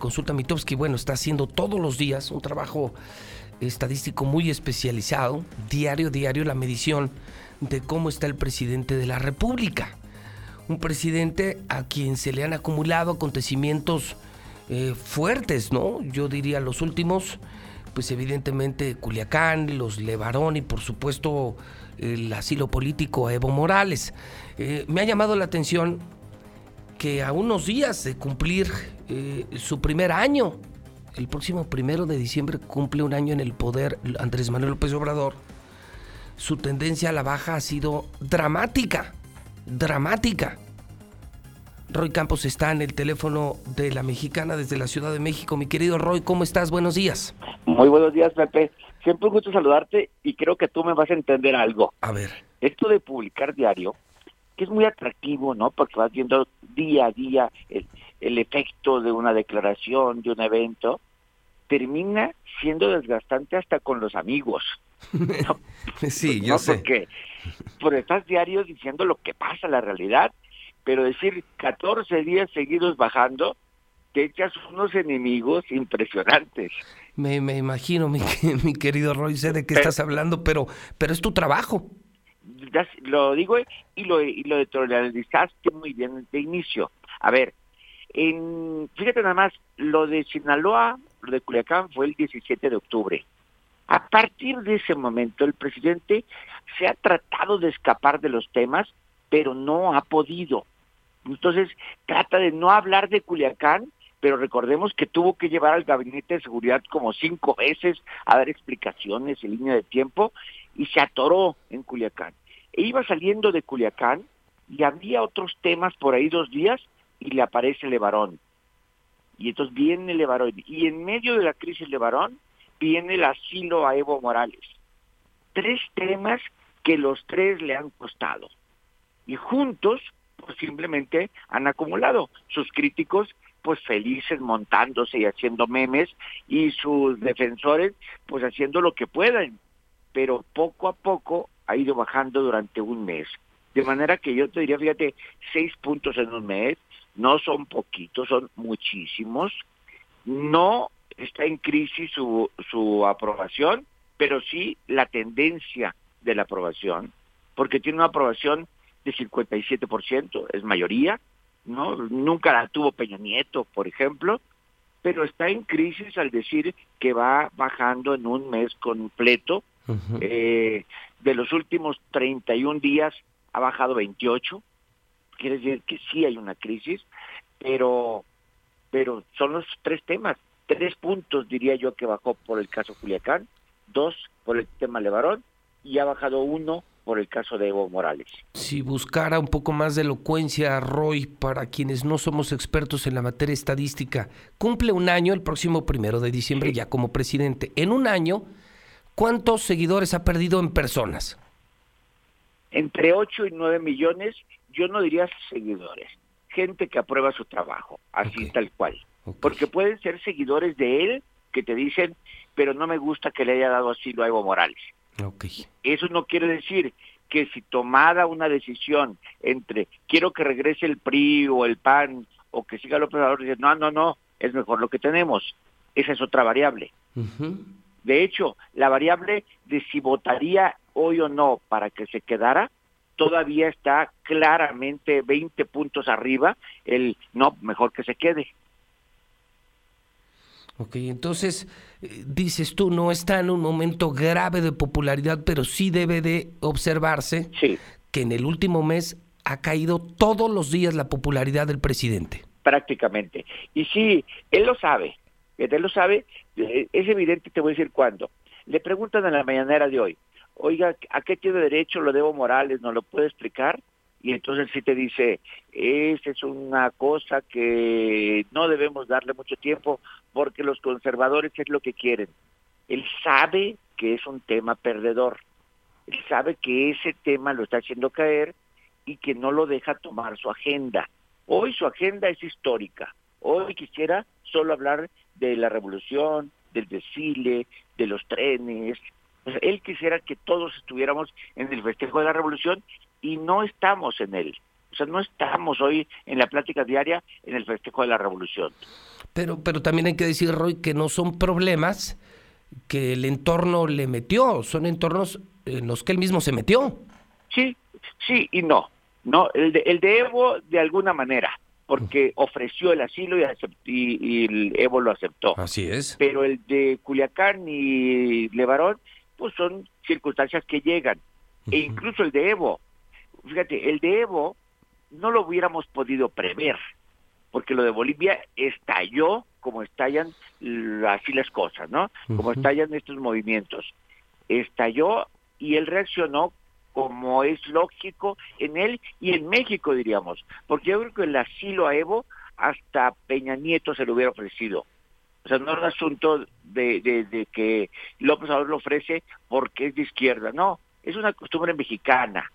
Consulta Mitowski, bueno, está haciendo todos los días un trabajo estadístico muy especializado, diario, diario, la medición de cómo está el presidente de la República. Un presidente a quien se le han acumulado acontecimientos eh, fuertes, ¿no? Yo diría los últimos, pues evidentemente Culiacán, los Levarón y por supuesto el asilo político a Evo Morales. Eh, me ha llamado la atención que a unos días de cumplir eh, su primer año, el próximo primero de diciembre cumple un año en el poder Andrés Manuel López Obrador, su tendencia a la baja ha sido dramática, dramática. Roy Campos está en el teléfono de la mexicana desde la Ciudad de México. Mi querido Roy, ¿cómo estás? Buenos días. Muy buenos días, Pepe. Siempre un gusto saludarte y creo que tú me vas a entender algo. A ver. Esto de publicar diario que es muy atractivo, ¿no? Porque vas viendo día a día el, efecto de una declaración, de un evento, termina siendo desgastante hasta con los amigos. sí, yo sé. Porque, porque estás diario diciendo lo que pasa, la realidad, pero decir 14 días seguidos bajando, te echas unos enemigos impresionantes. Me, me imagino, mi, mi querido Roy, sé de qué estás hablando, pero, pero es tu trabajo lo digo y lo, y lo deterioraste muy bien de inicio. A ver, en, fíjate nada más, lo de Sinaloa, lo de Culiacán fue el 17 de octubre. A partir de ese momento, el presidente se ha tratado de escapar de los temas, pero no ha podido. Entonces, trata de no hablar de Culiacán, pero recordemos que tuvo que llevar al gabinete de seguridad como cinco veces a dar explicaciones en línea de tiempo y se atoró en Culiacán. E iba saliendo de Culiacán y había otros temas por ahí dos días y le aparece Levarón. Y entonces viene Levarón. Y en medio de la crisis Levarón viene el asilo a Evo Morales. Tres temas que los tres le han costado. Y juntos, pues simplemente han acumulado. Sus críticos, pues felices montándose y haciendo memes, y sus defensores, pues haciendo lo que puedan. Pero poco a poco ha ido bajando durante un mes. De manera que yo te diría, fíjate, seis puntos en un mes, no son poquitos, son muchísimos. No está en crisis su, su aprobación, pero sí la tendencia de la aprobación, porque tiene una aprobación de 57%, es mayoría, ¿no? Nunca la tuvo Peña Nieto, por ejemplo, pero está en crisis al decir que va bajando en un mes completo eh, de los últimos 31 días ha bajado 28. Quiere decir que sí hay una crisis, pero, pero son los tres temas. Tres puntos diría yo que bajó por el caso Culiacán, dos por el tema Levarón y ha bajado uno por el caso de Evo Morales. Si buscara un poco más de elocuencia, Roy, para quienes no somos expertos en la materia estadística, cumple un año el próximo primero de diciembre ya como presidente. En un año ¿Cuántos seguidores ha perdido en personas? Entre 8 y 9 millones, yo no diría seguidores, gente que aprueba su trabajo, así tal cual. Porque pueden ser seguidores de él que te dicen, pero no me gusta que le haya dado asilo a Evo Morales. Eso no quiere decir que si tomada una decisión entre quiero que regrese el PRI o el PAN o que siga López Obrador, dice, no, no, no, es mejor lo que tenemos. Esa es otra variable. De hecho, la variable de si votaría hoy o no para que se quedara, todavía está claramente 20 puntos arriba, el no, mejor que se quede. Ok, entonces eh, dices tú, no está en un momento grave de popularidad, pero sí debe de observarse que en el último mes ha caído todos los días la popularidad del presidente. Prácticamente. Y sí, él lo sabe, él lo sabe, es evidente, te voy a decir cuándo. Le preguntan en la mañanera de hoy, oiga, ¿a qué tiene derecho lo debo Morales? ¿No lo puede explicar? Y entonces sí te dice, esa es una cosa que no debemos darle mucho tiempo porque los conservadores es lo que quieren. Él sabe que es un tema perdedor. Él sabe que ese tema lo está haciendo caer y que no lo deja tomar su agenda. Hoy su agenda es histórica. Hoy quisiera solo hablar de la revolución, del desfile, de los trenes. él quisiera que todos estuviéramos en el festejo de la revolución y no estamos en él. O sea, no estamos hoy en la plática diaria en el festejo de la revolución. Pero, pero también hay que decir, Roy, que no son problemas que el entorno le metió, son entornos en los que él mismo se metió. Sí, sí y no. No, el de, el de Evo de alguna manera, porque ofreció el asilo y, el Evo lo aceptó. Así es. Pero el de Culiacán y Levarón, pues son circunstancias que llegan. E incluso el de Evo, fíjate, el de Evo no lo hubiéramos podido prever, porque lo de Bolivia estalló como estallan así las cosas, ¿no? Como estallan estos movimientos. Estalló y él reaccionó como es lógico en él y en México, diríamos, porque yo creo que el asilo a Evo hasta Peña Nieto se lo hubiera ofrecido. O sea, no es un asunto de, de, que López Obrador lo ofrece porque es de izquierda, no, es una costumbre mexicana.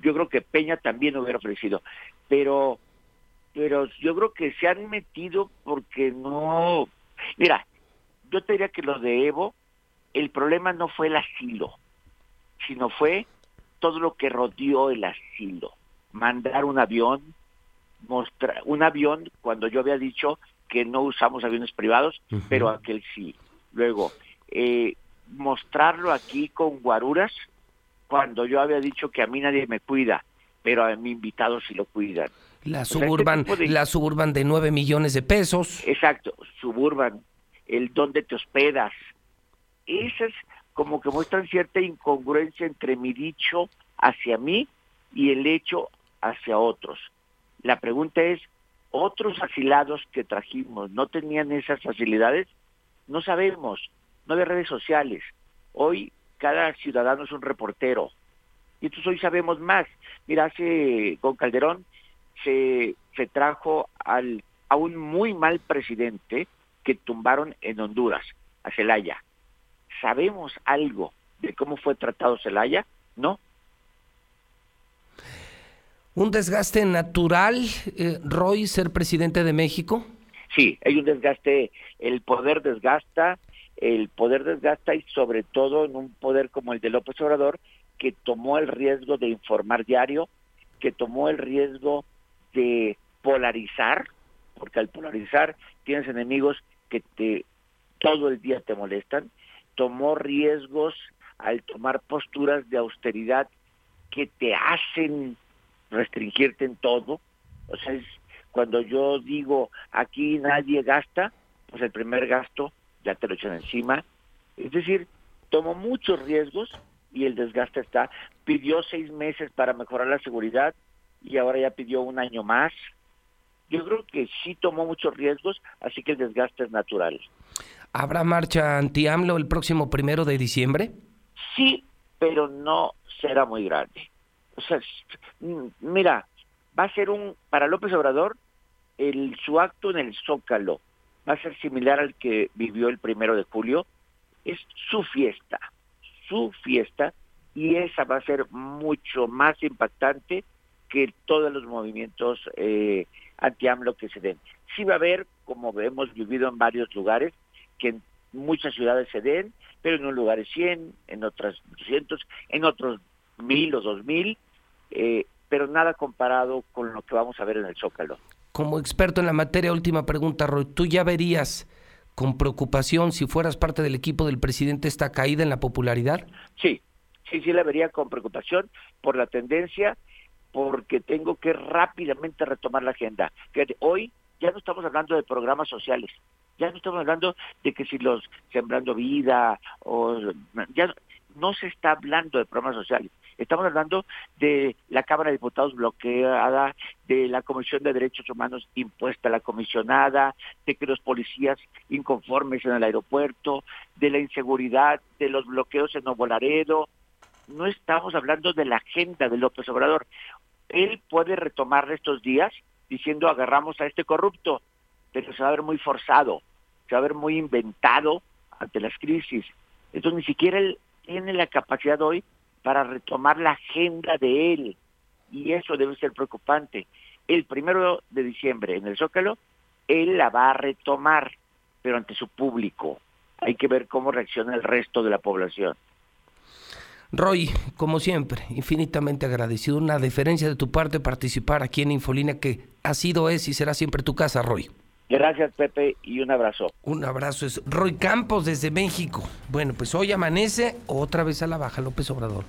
Yo creo que Peña también lo hubiera ofrecido, pero, pero yo creo que se han metido porque no. Mira, yo te diría que lo de Evo, el problema no fue el asilo, sino fue todo lo que rodeó el asilo. Mandar un avión, mostrar un avión cuando yo había dicho que no usamos aviones privados, pero aquel sí. Luego, eh, mostrarlo aquí con guaruras cuando yo había dicho que a mí nadie me cuida, pero a mi invitado sí lo cuidan. La suburban, de... la suburban de 9 millones de pesos. Exacto, suburban, el dónde te hospedas. Esas como que muestran cierta incongruencia entre mi dicho hacia mí y el hecho hacia otros. La pregunta es, ¿otros asilados que trajimos no tenían esas facilidades? No sabemos, no hay redes sociales. Hoy cada ciudadano es un reportero. Y entonces hoy sabemos más. Mira, hace con Calderón se, se trajo al, a un muy mal presidente que tumbaron en Honduras, a Celaya ¿Sabemos algo de cómo fue tratado Zelaya? No. ¿Un desgaste natural, eh, Roy, ser presidente de México? Sí, hay un desgaste, el poder desgasta, el poder desgasta y sobre todo en un poder como el de López Obrador, que tomó el riesgo de informar diario, que tomó el riesgo de polarizar, porque al polarizar tienes enemigos que te todo el día te molestan, tomó riesgos al tomar posturas de austeridad que te hacen restringirte en todo. O sea, es cuando yo digo aquí nadie gasta, pues el primer gasto ya te lo echan encima. Es decir, tomó muchos riesgos y el desgaste está. Pidió seis meses para mejorar la seguridad y ahora ya pidió un año más. Yo creo que sí tomó muchos riesgos, así que el desgaste es natural. ¿Habrá marcha anti-AMLO el próximo primero de diciembre? Sí, pero no será muy grande. O sea, mira, va a ser un, para López Obrador, el, su acto en el Zócalo va a ser similar al que vivió el primero de julio. Es su fiesta, su fiesta, y esa va a ser mucho más impactante que todos los movimientos eh, anti-AMLO que se den. Sí va a haber, como hemos vivido en varios lugares, que en muchas ciudades se den, pero en un lugar es 100, en otras 200, en otros 1000 o 2000, eh, pero nada comparado con lo que vamos a ver en el Zócalo. Como experto en la materia, última pregunta, Roy, ¿tú ya verías con preocupación si fueras parte del equipo del presidente esta caída en la popularidad? Sí, sí, sí la vería con preocupación por la tendencia, porque tengo que rápidamente retomar la agenda. hoy ya no estamos hablando de programas sociales, ya no estamos hablando de que si los sembrando vida o ya no se está hablando de programas sociales. Estamos hablando de la Cámara de Diputados bloqueada, de la Comisión de Derechos Humanos impuesta a la comisionada, de que los policías inconformes en el aeropuerto, de la inseguridad, de los bloqueos en Nuevo Laredo. No estamos hablando de la agenda de López Obrador. Él puede retomar estos días diciendo agarramos a este corrupto, pero se va a ver muy forzado, se va a ver muy inventado ante las crisis. Entonces ni siquiera él tiene la capacidad hoy para retomar la agenda de él. Y eso debe ser preocupante. El primero de diciembre en el Zócalo, él la va a retomar, pero ante su público. Hay que ver cómo reacciona el resto de la población. Roy, como siempre, infinitamente agradecido. Una deferencia de tu parte participar aquí en Infolina que ha sido, es y será siempre tu casa, Roy. Gracias, Pepe, y un abrazo. Un abrazo. Es Roy Campos desde México. Bueno, pues hoy amanece otra vez a la baja López Obrador.